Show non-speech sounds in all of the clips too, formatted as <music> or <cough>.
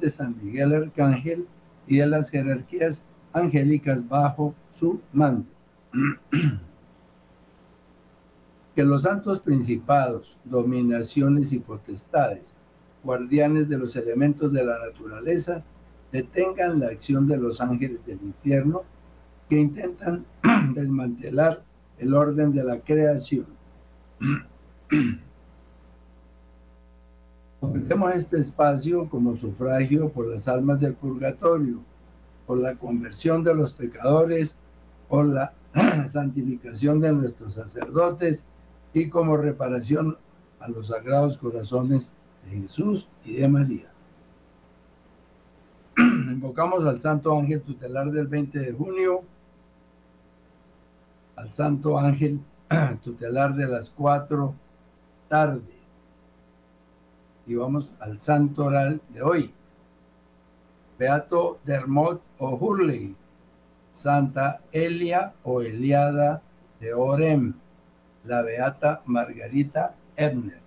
de San Miguel Arcángel y de las jerarquías angélicas bajo su mando. <clears throat> que los santos principados, dominaciones y potestades, guardianes de los elementos de la naturaleza, detengan la acción de los ángeles del infierno que intentan <clears throat> desmantelar el orden de la creación. <clears throat> Ofrecemos este espacio como sufragio por las almas del purgatorio, por la conversión de los pecadores, por la <clears throat> santificación de nuestros sacerdotes y como reparación a los sagrados corazones de Jesús y de María. <clears throat> Invocamos al Santo Ángel Tutelar del 20 de junio, al Santo Ángel <clears throat> Tutelar de las 4 tarde. Y vamos al Santo Oral de hoy. Beato Dermot O'Hurley, Santa Elia o Eliada de Orem, la Beata Margarita Ebner.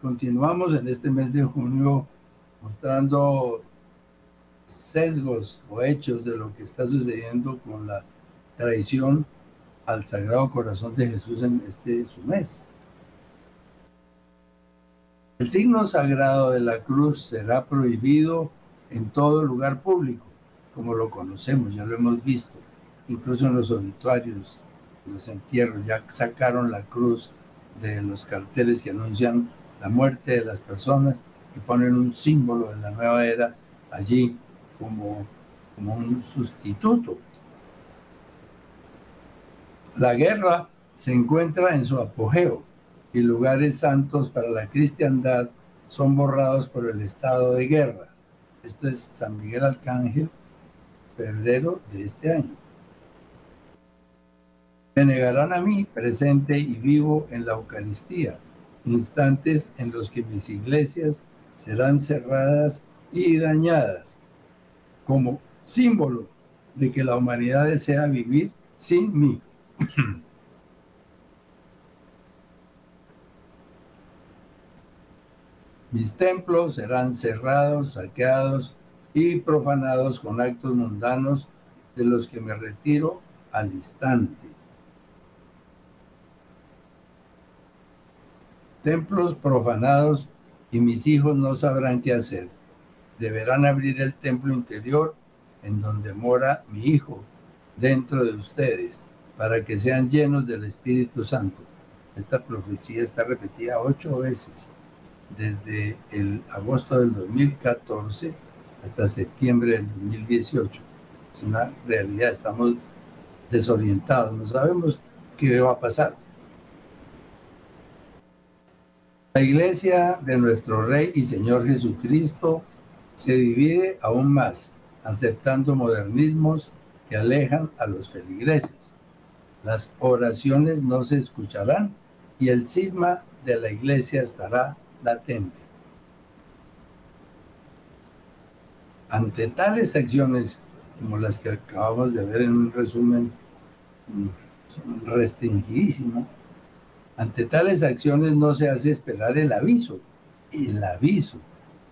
continuamos en este mes de junio mostrando sesgos o hechos de lo que está sucediendo con la traición al Sagrado Corazón de Jesús en este su mes. El signo sagrado de la cruz será prohibido en todo lugar público, como lo conocemos, ya lo hemos visto, incluso en los obituarios, en los entierros, ya sacaron la cruz de los carteles que anuncian la muerte de las personas y ponen un símbolo de la nueva era allí como, como un sustituto. La guerra se encuentra en su apogeo y lugares santos para la cristiandad son borrados por el estado de guerra. Esto es San Miguel Arcángel, febrero de este año. Me negarán a mí, presente y vivo en la Eucaristía, instantes en los que mis iglesias serán cerradas y dañadas, como símbolo de que la humanidad desea vivir sin mí. <clears throat> Mis templos serán cerrados, saqueados y profanados con actos mundanos de los que me retiro al instante. Templos profanados y mis hijos no sabrán qué hacer. Deberán abrir el templo interior en donde mora mi Hijo, dentro de ustedes, para que sean llenos del Espíritu Santo. Esta profecía está repetida ocho veces, desde el agosto del 2014 hasta septiembre del 2018. Es una realidad, estamos desorientados, no sabemos qué va a pasar. La iglesia de nuestro Rey y Señor Jesucristo se divide aún más, aceptando modernismos que alejan a los feligreses. Las oraciones no se escucharán y el cisma de la iglesia estará latente. Ante tales acciones como las que acabamos de ver en un resumen mm, restringidísimo, ante tales acciones no se hace esperar el aviso, el aviso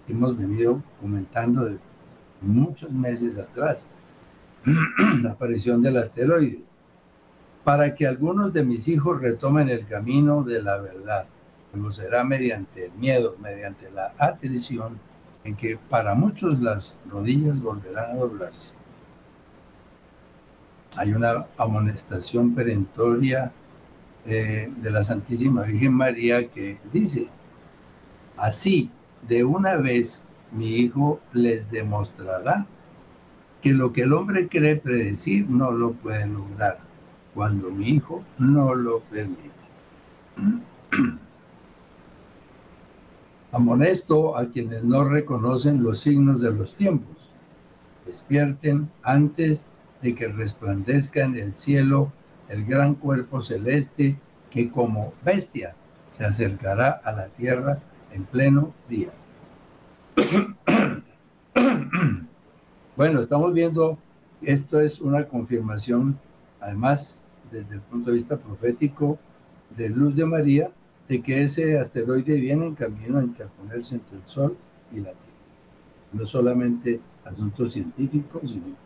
que hemos venido comentando de muchos meses atrás, <clears throat> la aparición del asteroide, para que algunos de mis hijos retomen el camino de la verdad. Luego será mediante el miedo, mediante la atención, en que para muchos las rodillas volverán a doblarse. Hay una amonestación perentoria eh, de la Santísima Virgen María que dice, así de una vez mi hijo les demostrará que lo que el hombre cree predecir no lo puede lograr cuando mi hijo no lo permite. Amonesto a quienes no reconocen los signos de los tiempos. Despierten antes de que resplandezca en el cielo el gran cuerpo celeste que como bestia se acercará a la tierra en pleno día. <clears throat> Bueno, estamos viendo, esto es una confirmación, además, desde el punto de vista profético de Luz de María, de que ese asteroide viene en camino a interponerse entre el Sol y la tierra. No solamente asuntos científicos, sino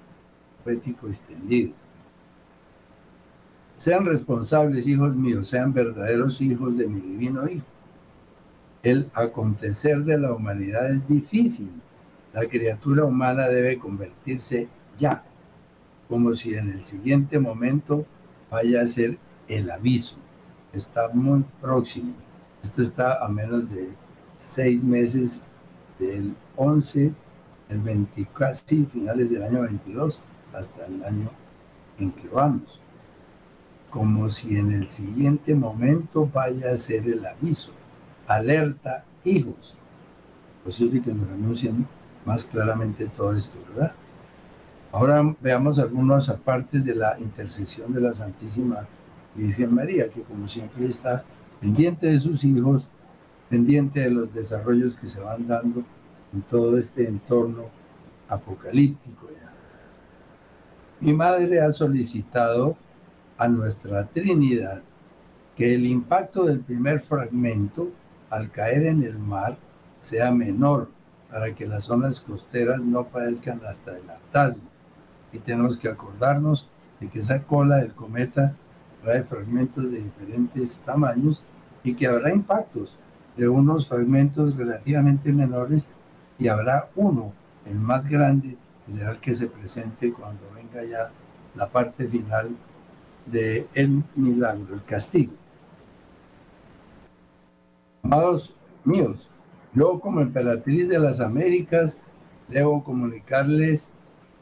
poético extendido. Sean responsables, hijos míos, sean verdaderos hijos de mi divino Hijo. El acontecer de la humanidad es difícil. La criatura humana debe convertirse ya, como si en el siguiente momento vaya a ser el aviso. Está muy próximo. Esto está a menos de seis meses del 11, el 20, casi finales del año 22 hasta el año en que vamos. Como si en el siguiente momento vaya a ser el aviso. Alerta, hijos. Posible que nos anuncien más claramente todo esto, ¿verdad? Ahora veamos algunas partes de la intercesión de la Santísima Virgen María, que como siempre está pendiente de sus hijos, pendiente de los desarrollos que se van dando en todo este entorno apocalíptico. Mi madre ha solicitado a nuestra Trinidad que el impacto del primer fragmento al caer en el mar sea menor para que las zonas costeras no padezcan hasta el hartazgo. Y tenemos que acordarnos de que esa cola del cometa trae fragmentos de diferentes tamaños y que habrá impactos de unos fragmentos relativamente menores y habrá uno, el más grande, que será el que se presente cuando venga ya la parte final del el milagro, el castigo. Amados míos, yo como emperatriz de las Américas debo comunicarles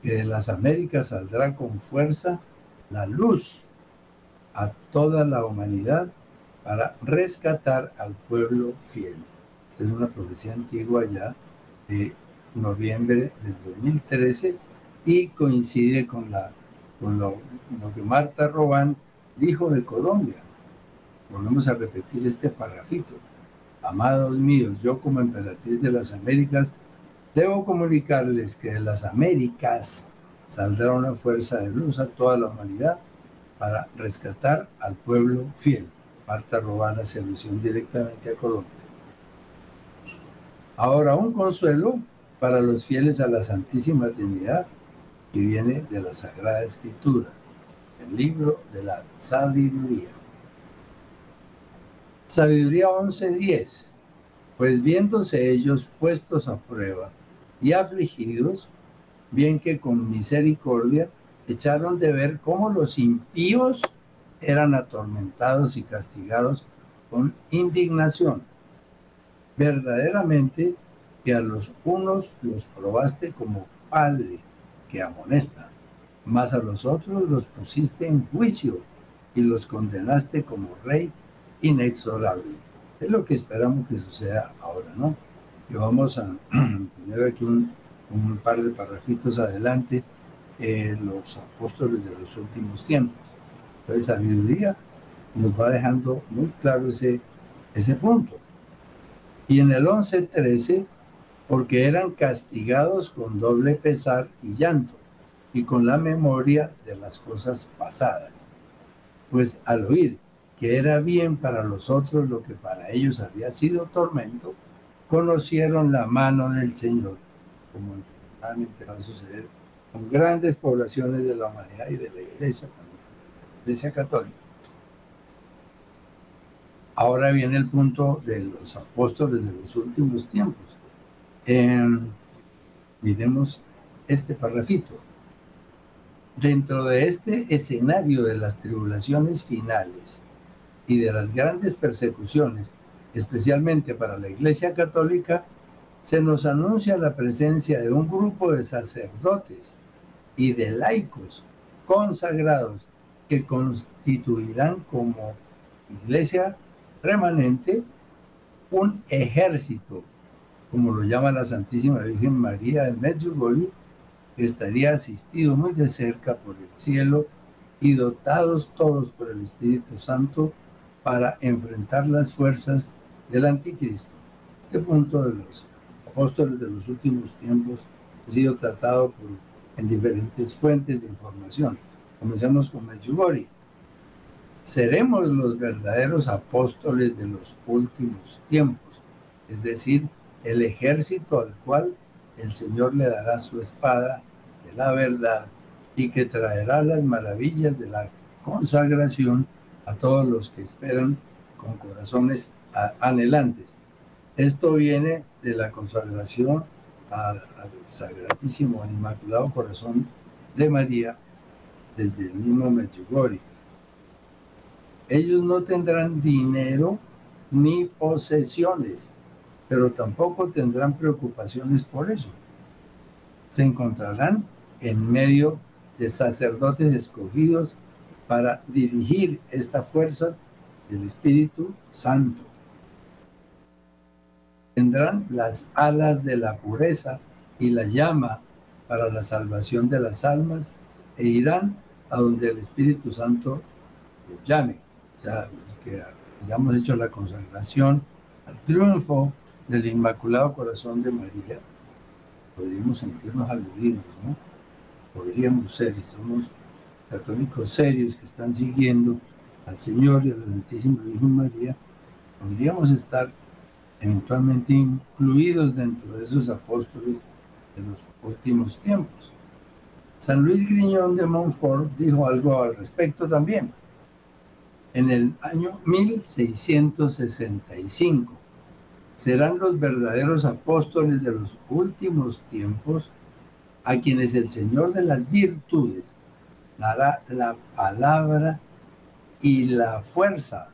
que de las Américas saldrá con fuerza la luz a toda la humanidad para rescatar al pueblo fiel. Esta es una profecía antigua ya de noviembre del 2013 y coincide con, la, con lo, que Marta Robán dijo de Colombia. Volvemos a repetir este parrafito. Amados míos, yo como emperatriz de las Américas, debo comunicarles que de las Américas saldrá una fuerza de luz a toda la humanidad para rescatar al pueblo fiel. Marta Robán hace alusión directamente a Colombia. Ahora, un consuelo para los fieles a la Santísima Trinidad que viene de la Sagrada Escritura, el libro de la sabiduría. Sabiduría 11.10. Pues viéndose ellos puestos a prueba y afligidos, bien que con misericordia echaron de ver cómo los impíos eran atormentados y castigados con indignación verdaderamente que a los unos los probaste como padre que amonesta, mas a los otros los pusiste en juicio y los condenaste como rey inexorable. Es lo que esperamos que suceda ahora, ¿no? Que vamos a <clears throat> tener aquí un, par de parrafitos adelante, los apóstoles de los últimos tiempos. Entonces, sabiduría nos va dejando muy claro ese, ese punto. Y en el 11.13, porque eran castigados con doble pesar y llanto, y con la memoria de las cosas pasadas. Pues al oír que era bien para los otros lo que para ellos había sido tormento, conocieron la mano del Señor, como realmente va a suceder con grandes poblaciones de la humanidad y de la iglesia también, la iglesia católica. Ahora viene el punto de los apóstoles de los últimos tiempos. miremos este parrafito. Dentro de este escenario de las tribulaciones finales y de las grandes persecuciones, especialmente para la Iglesia Católica, se nos anuncia la presencia de un grupo de sacerdotes y de laicos consagrados que constituirán como Iglesia remanente un ejército, como lo llama la Santísima Virgen María de Medjugorje, que estaría asistido muy de cerca por el cielo y dotados todos por el Espíritu Santo para enfrentar las fuerzas del anticristo. Este punto de los apóstoles de los últimos tiempos ha sido tratado en diferentes fuentes de información. Comencemos con Medjugorje seremos los verdaderos apóstoles de los últimos tiempos, es decir, el ejército al cual el Señor le dará su espada de la verdad y que traerá las maravillas de la consagración a todos los que esperan con corazones anhelantes. Esto viene de la consagración al, Sagradísimo, al Inmaculado Corazón de María desde el mismo Medjugorje. Ellos no tendrán dinero ni posesiones, pero tampoco tendrán preocupaciones por eso. Se encontrarán en medio de sacerdotes escogidos para dirigir esta fuerza del Espíritu Santo. Tendrán las alas de la pureza y la llama para la salvación de las almas e irán a donde el Espíritu Santo los llame. O sea, que hayamos hecho la consagración al triunfo del Inmaculado Corazón de María, podríamos sentirnos aludidos, ¿no? Podríamos ser, si somos católicos serios que están siguiendo al Señor y a la Santísima Virgen María, podríamos estar eventualmente incluidos dentro de esos apóstoles de los últimos tiempos. San Luis Griñón de Montfort dijo algo al respecto también. En el año 1665 serán los verdaderos apóstoles de los últimos tiempos a quienes el Señor de las virtudes dará la palabra y la fuerza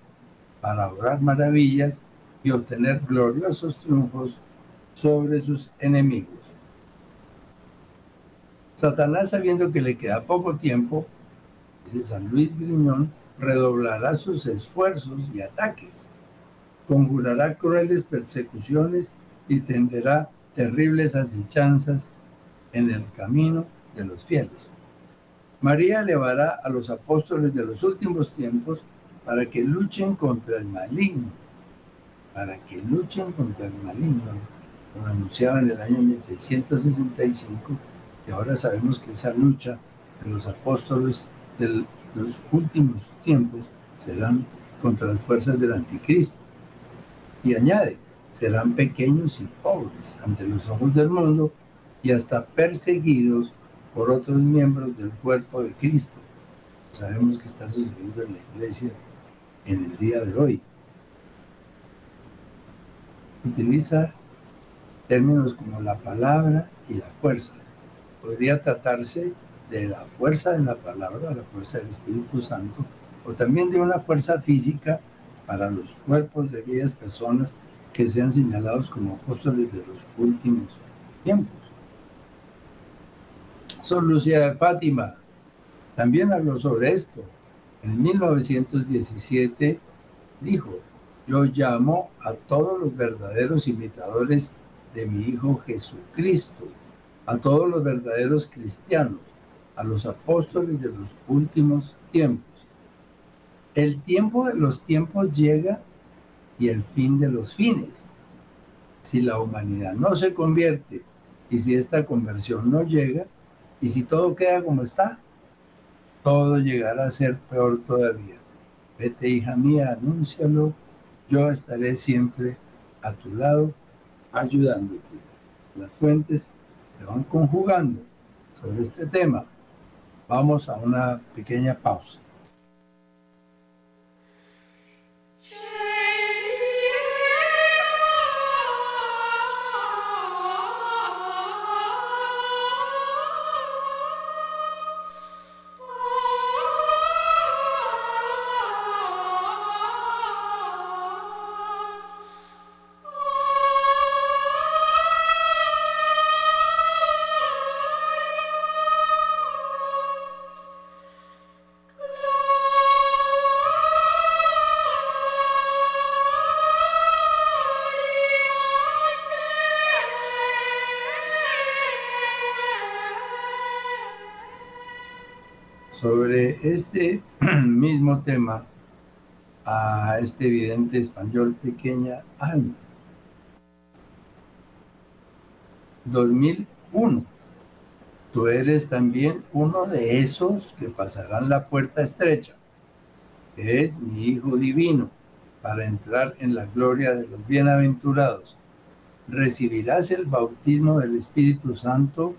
para obrar maravillas y obtener gloriosos triunfos sobre sus enemigos. Satanás, sabiendo que le queda poco tiempo, dice San Luis Griñón, redoblará sus esfuerzos y ataques, conjurará crueles persecuciones y tenderá terribles asechanzas en el camino de los fieles. María elevará a los apóstoles de los últimos tiempos para que luchen contra el maligno, para que luchen contra el maligno, como anunciaba en el año 1665, y ahora sabemos que esa lucha de los apóstoles de los últimos tiempos serán contra las fuerzas del anticristo. Y añade, serán pequeños y pobres ante los ojos del mundo y hasta perseguidos por otros miembros del cuerpo de Cristo. Sabemos que está sucediendo en la iglesia en el día de hoy. Utiliza términos como la palabra y la fuerza. Podría tratarse de la fuerza de la palabra, la fuerza del Espíritu Santo, o también de una fuerza física para los cuerpos de aquellas personas que sean señalados como apóstoles de los últimos tiempos. Son Lucía de Fátima también habló sobre esto. En 1917 dijo, yo llamo a todos los verdaderos imitadores de mi Hijo Jesucristo, a todos los verdaderos cristianos, a los apóstoles de los últimos tiempos. El tiempo de los tiempos llega y el fin de los fines. Si la humanidad no se convierte y si esta conversión no llega, y si todo queda como está, todo llegará a ser peor todavía. Vete, hija mía, anúncialo. Yo estaré siempre a tu lado, ayudándote. Las fuentes se van conjugando sobre este tema. Vamos a una pequeña pausa. Sobre este <clears throat> mismo tema a este evidente español pequeña alma. 2001. Tú eres también uno de esos que pasarán la puerta estrecha. Es mi Hijo Divino para entrar en la gloria de los bienaventurados. recibirás el bautismo del Espíritu Santo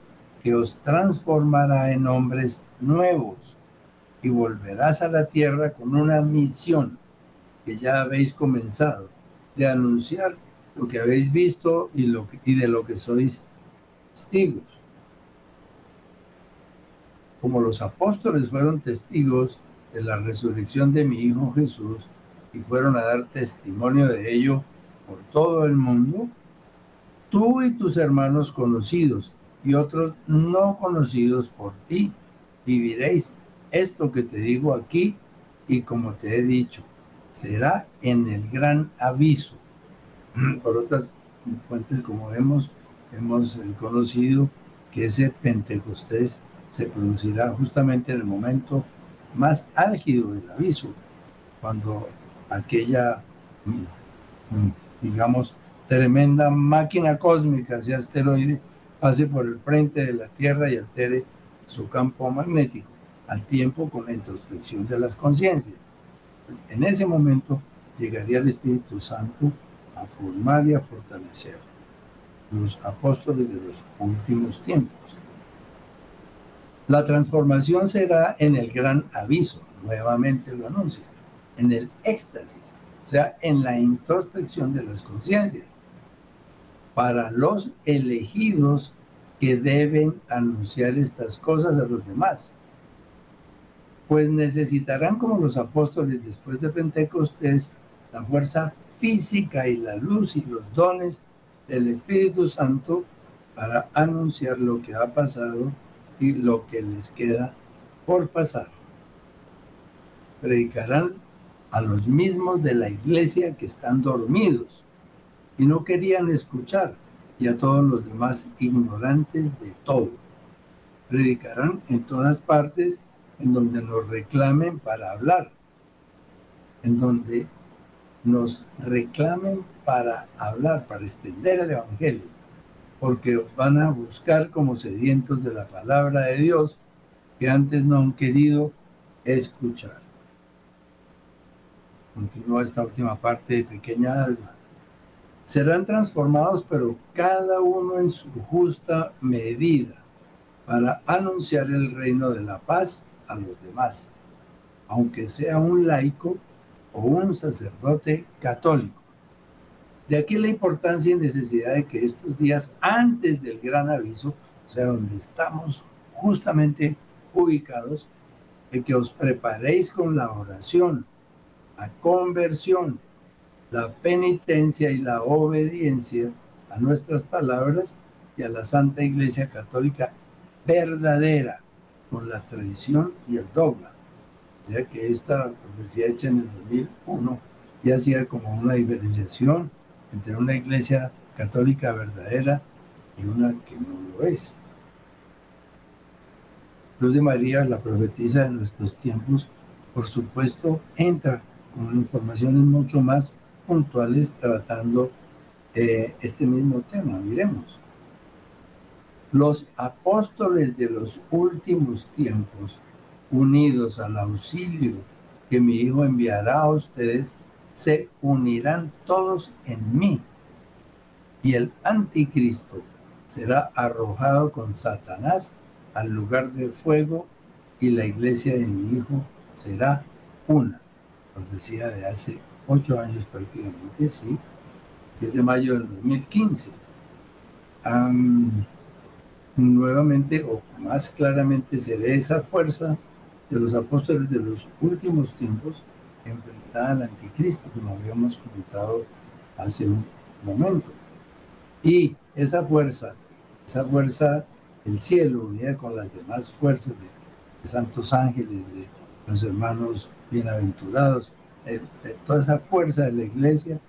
que os transformará en hombres nuevos y volverás a la tierra con una misión que ya habéis comenzado de anunciar lo que habéis visto y, de lo que sois testigos. Como los apóstoles fueron testigos de la resurrección de mi Hijo Jesús y fueron a dar testimonio de ello por todo el mundo, tú y tus hermanos conocidos y otros no conocidos por ti, viviréis esto que te digo aquí y como te he dicho, será en el gran aviso. <clears throat> Por otras fuentes, como vemos, hemos conocido que ese Pentecostés se producirá justamente en el momento más álgido del aviso, cuando aquella, mm, mm, digamos, tremenda máquina cósmica, ese asteroide, pase por el frente de la Tierra y altere su campo magnético, al tiempo con la introspección de las conciencias. Pues, en ese momento llegaría el Espíritu Santo a formar y a fortalecer los apóstoles de los últimos tiempos. La transformación será en el gran aviso, nuevamente lo anuncia, en el éxtasis, o sea, en la introspección de las conciencias para los elegidos que deben anunciar estas cosas a los demás. Pues necesitarán, como los apóstoles después de Pentecostés, la fuerza física y la luz y los dones del Espíritu Santo para anunciar lo que ha pasado y lo que les queda por pasar. Predicarán a los mismos de la iglesia que están dormidos y no querían escuchar, y a todos los demás ignorantes de todo. Predicarán en todas partes en donde nos reclamen para hablar, en donde nos reclamen para hablar, para extender el Evangelio, porque os van a buscar como sedientos de la palabra de Dios que antes no han querido escuchar. Continúa esta última parte de Pequeña Alma serán transformados, pero cada uno en su justa medida, para anunciar el reino de la paz a los demás, aunque sea un laico o un sacerdote católico. De aquí la importancia y necesidad de que estos días antes del gran aviso, o sea, donde estamos justamente ubicados, de que os preparéis con la oración, la conversión, la penitencia y la obediencia a nuestras palabras y a la Santa Iglesia Católica verdadera, con la tradición y el dogma. Ya que esta profecía hecha en el 2001 ya hacía como una diferenciación entre una iglesia católica verdadera y una que no lo es. Luz de María, la profetisa de nuestros tiempos, por supuesto, entra con informaciones mucho más puntuales tratando eh, este mismo tema. Miremos. Los apóstoles de los últimos tiempos, unidos al auxilio que mi Hijo enviará a ustedes, se unirán todos en mí. Y el anticristo será arrojado con Satanás al lugar del fuego y la iglesia de mi Hijo será una. Profecía de hace ocho años prácticamente, sí, es de mayo del 2015. nuevamente o más claramente se ve esa fuerza de los apóstoles de los últimos tiempos enfrentada al anticristo, como habíamos comentado hace un momento. Y esa fuerza, esa fuerza del cielo, unida con las demás fuerzas de santos ángeles, de los hermanos bienaventurados, de, toda esa fuerza de la iglesia,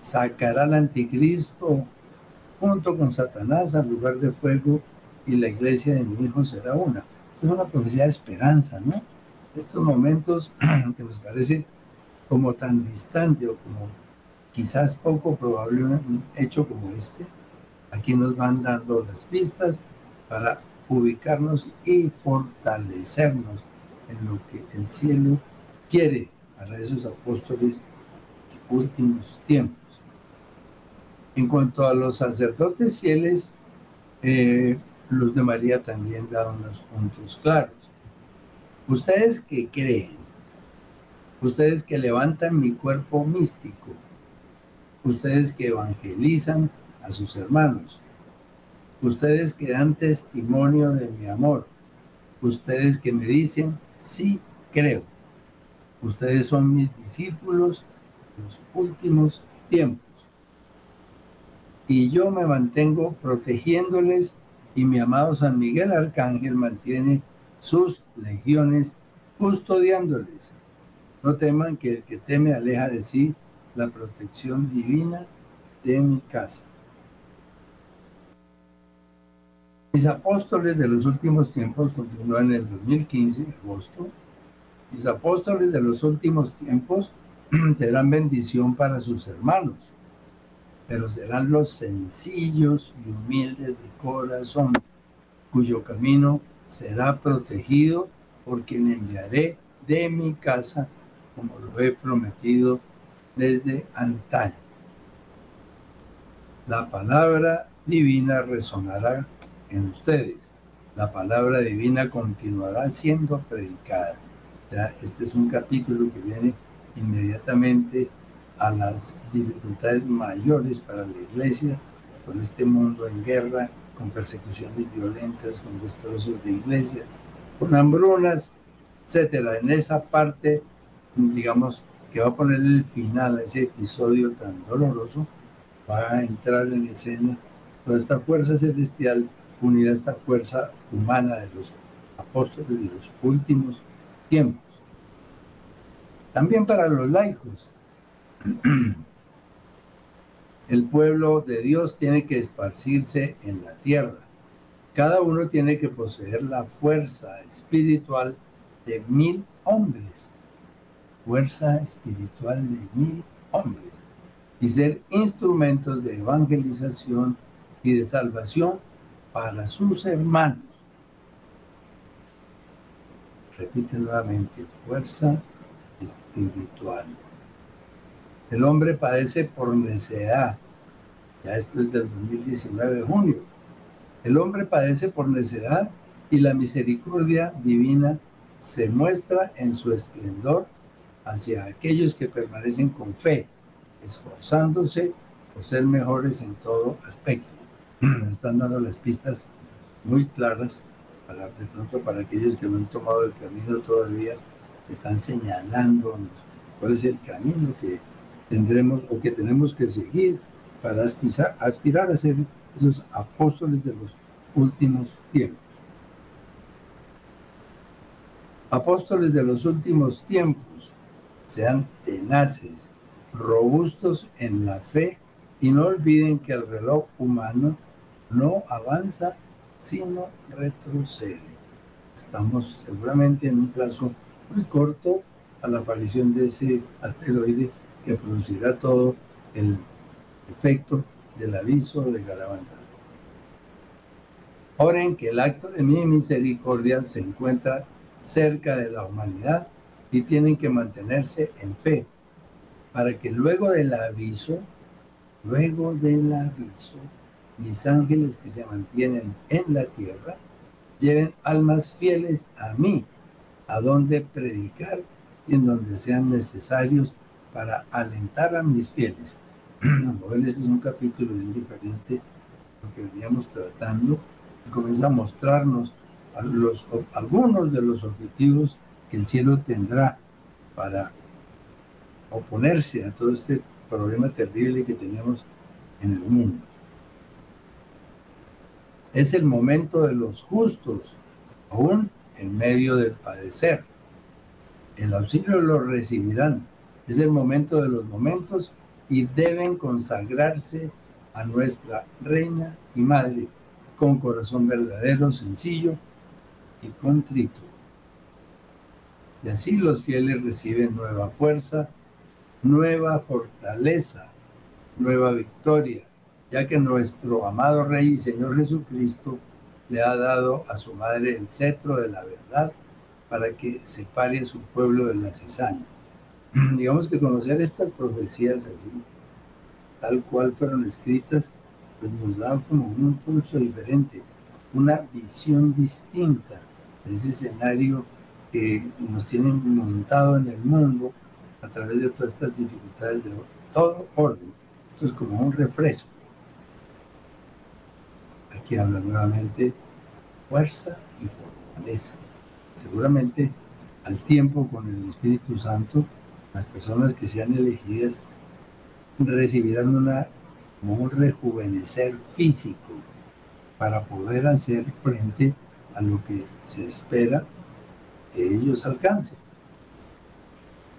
sacará al anticristo junto con Satanás al lugar de fuego y la iglesia de mi hijo será una. Esta es una profecía de esperanza, ¿no? Estos momentos <clears throat> que nos parece como tan distante o como quizás poco probable un hecho como este, aquí nos van dando las pistas para ubicarnos y fortalecernos en lo que el cielo quiere para esos apóstoles últimos tiempos. En cuanto a los sacerdotes fieles, eh, Luz de María también da unos puntos claros. Ustedes que creen, ustedes que levantan mi cuerpo místico, ustedes que evangelizan a sus hermanos, ustedes que dan testimonio de mi amor, ustedes que me dicen, sí, creo. Ustedes son mis discípulos en los últimos tiempos. Y yo me mantengo protegiéndoles y mi amado San Miguel Arcángel mantiene sus legiones custodiándoles. No teman que el que teme aleja de sí la protección divina de mi casa. Mis apóstoles de los últimos tiempos continúan en el 2015, agosto. Mis apóstoles de los últimos tiempos <clears throat> serán bendición para sus hermanos, pero serán los sencillos y humildes de corazón, cuyo camino será protegido por quien enviaré de mi casa, como lo he prometido desde antaño. La palabra divina resonará en ustedes. La palabra divina continuará siendo predicada. Ya, este es un capítulo que viene inmediatamente a las dificultades mayores para la iglesia, con este mundo en guerra, con persecuciones violentas, con destrozos de iglesias, con hambrunas, etcétera. En esa parte, digamos, que va a poner el final a ese episodio tan doloroso, va a entrar en escena toda esta fuerza celestial unida a esta fuerza humana de los apóstoles de los últimos tiempos. También para los laicos. <clears throat> El pueblo de Dios tiene que esparcirse en la tierra. Cada uno tiene que poseer la fuerza espiritual de mil hombres. Fuerza espiritual de mil hombres. Y ser instrumentos de evangelización y de salvación para sus hermanos. Repite nuevamente, fuerza espiritual. El hombre padece por necedad. Ya esto es del 2019 de junio. El hombre padece por necedad y la misericordia divina se muestra en su esplendor hacia aquellos que permanecen con fe, esforzándose por ser mejores en todo aspecto <clears throat> están dando las pistas muy claras para de pronto para aquellos que no han tomado el camino todavía están señalándonos cuál es el camino que tendremos o que tenemos que seguir para aspirar, aspirar a ser esos apóstoles de los últimos tiempos. Apóstoles de los últimos tiempos, sean tenaces, robustos en la fe y no olviden que el reloj humano no avanza, sino retrocede. Estamos seguramente en un plazo muy corto a la aparición de ese asteroide que producirá todo el efecto del aviso de Garabandal. Oren que el acto de mi misericordia se encuentra cerca de la humanidad y tienen que mantenerse en fe, para que luego del aviso, luego del aviso, mis ángeles que se mantienen en la tierra, lleven almas fieles a mí, a donde predicar y en donde sean necesarios para alentar a mis fieles. <clears throat> Bueno, este es un capítulo bien diferente lo que veníamos tratando. Comienza a mostrarnos algunos de los objetivos que el cielo tendrá para oponerse a todo este problema terrible que tenemos en el mundo. Es el momento de los justos, aún en medio del padecer. El auxilio lo recibirán. Es el momento de los momentos y deben consagrarse a nuestra Reina y Madre con corazón verdadero, sencillo y contrito. Y así los fieles reciben nueva fuerza, nueva fortaleza, nueva victoria, ya que nuestro amado Rey y Señor Jesucristo le ha dado a su madre el cetro de la verdad para que separe a su pueblo de la cizaña. <clears throat> Digamos que conocer estas profecías así tal cual fueron escritas, pues nos da como un impulso diferente, una visión distinta de ese escenario que nos tienen montado en el mundo a través de todas estas dificultades de todo orden. Esto es como un refresco. Aquí habla nuevamente fuerza y fortaleza. Seguramente al tiempo con el Espíritu Santo, las personas que sean elegidas recibirán una, como un rejuvenecer físico para poder hacer frente a lo que se espera que ellos alcancen.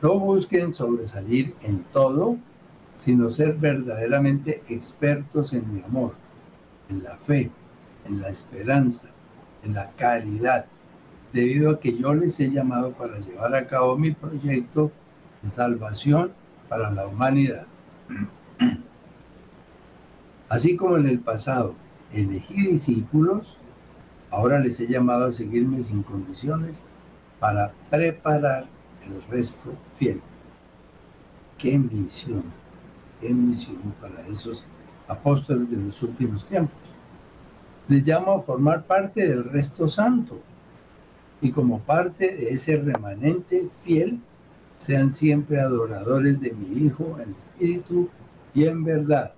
No busquen sobresalir en todo, sino ser verdaderamente expertos en mi amor, en la fe, en la esperanza, en la caridad, debido a que yo les he llamado para llevar a cabo mi proyecto de salvación para la humanidad. Así como en el pasado elegí discípulos, ahora les he llamado a seguirme sin condiciones para preparar el resto fiel. Qué misión, qué misión para esos apóstoles de los últimos tiempos. Les llamo a formar parte del resto santo y como parte de ese remanente fiel, sean siempre adoradores de mi Hijo en espíritu y en verdad.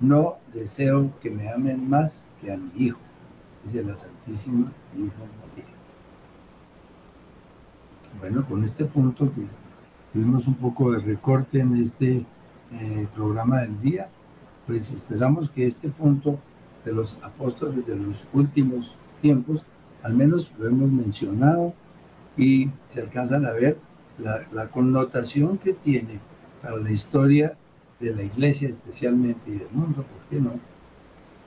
No deseo que me amen más que a mi Hijo, dice la Santísima Hijo María. Bueno, con este punto que tuvimos un poco de recorte en este eh, programa del día, pues esperamos que este punto de los apóstoles de los últimos tiempos al menos lo hemos mencionado y se alcanzan a ver la, connotación que tiene para la historia de la iglesia especialmente y del mundo, ¿por qué no?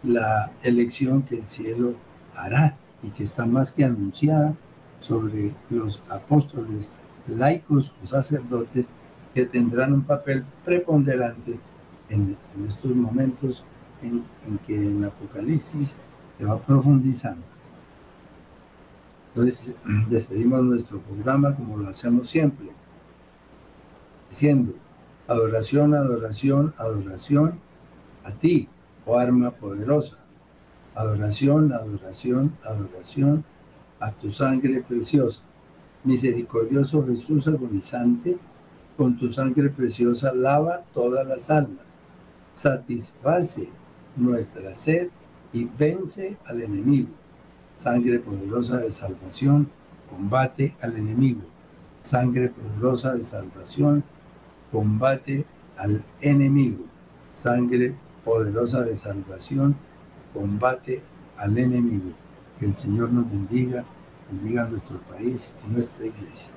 La elección que el cielo hará y que está más que anunciada sobre los apóstoles laicos o sacerdotes que tendrán un papel preponderante en, estos momentos en, en que el Apocalipsis se va profundizando. Entonces <clears throat> despedimos nuestro programa como lo hacemos siempre, diciendo, adoración, adoración, adoración a ti, oh arma poderosa. Adoración, adoración, adoración a tu sangre preciosa. Misericordioso Jesús agonizante, con tu sangre preciosa lava todas las almas. Satisface nuestra sed y vence al enemigo. Sangre poderosa de salvación, combate al enemigo. Sangre poderosa de salvación, combate al enemigo. Sangre poderosa de salvación, combate al enemigo. Que el Señor nos bendiga, bendiga a nuestro país y nuestra iglesia.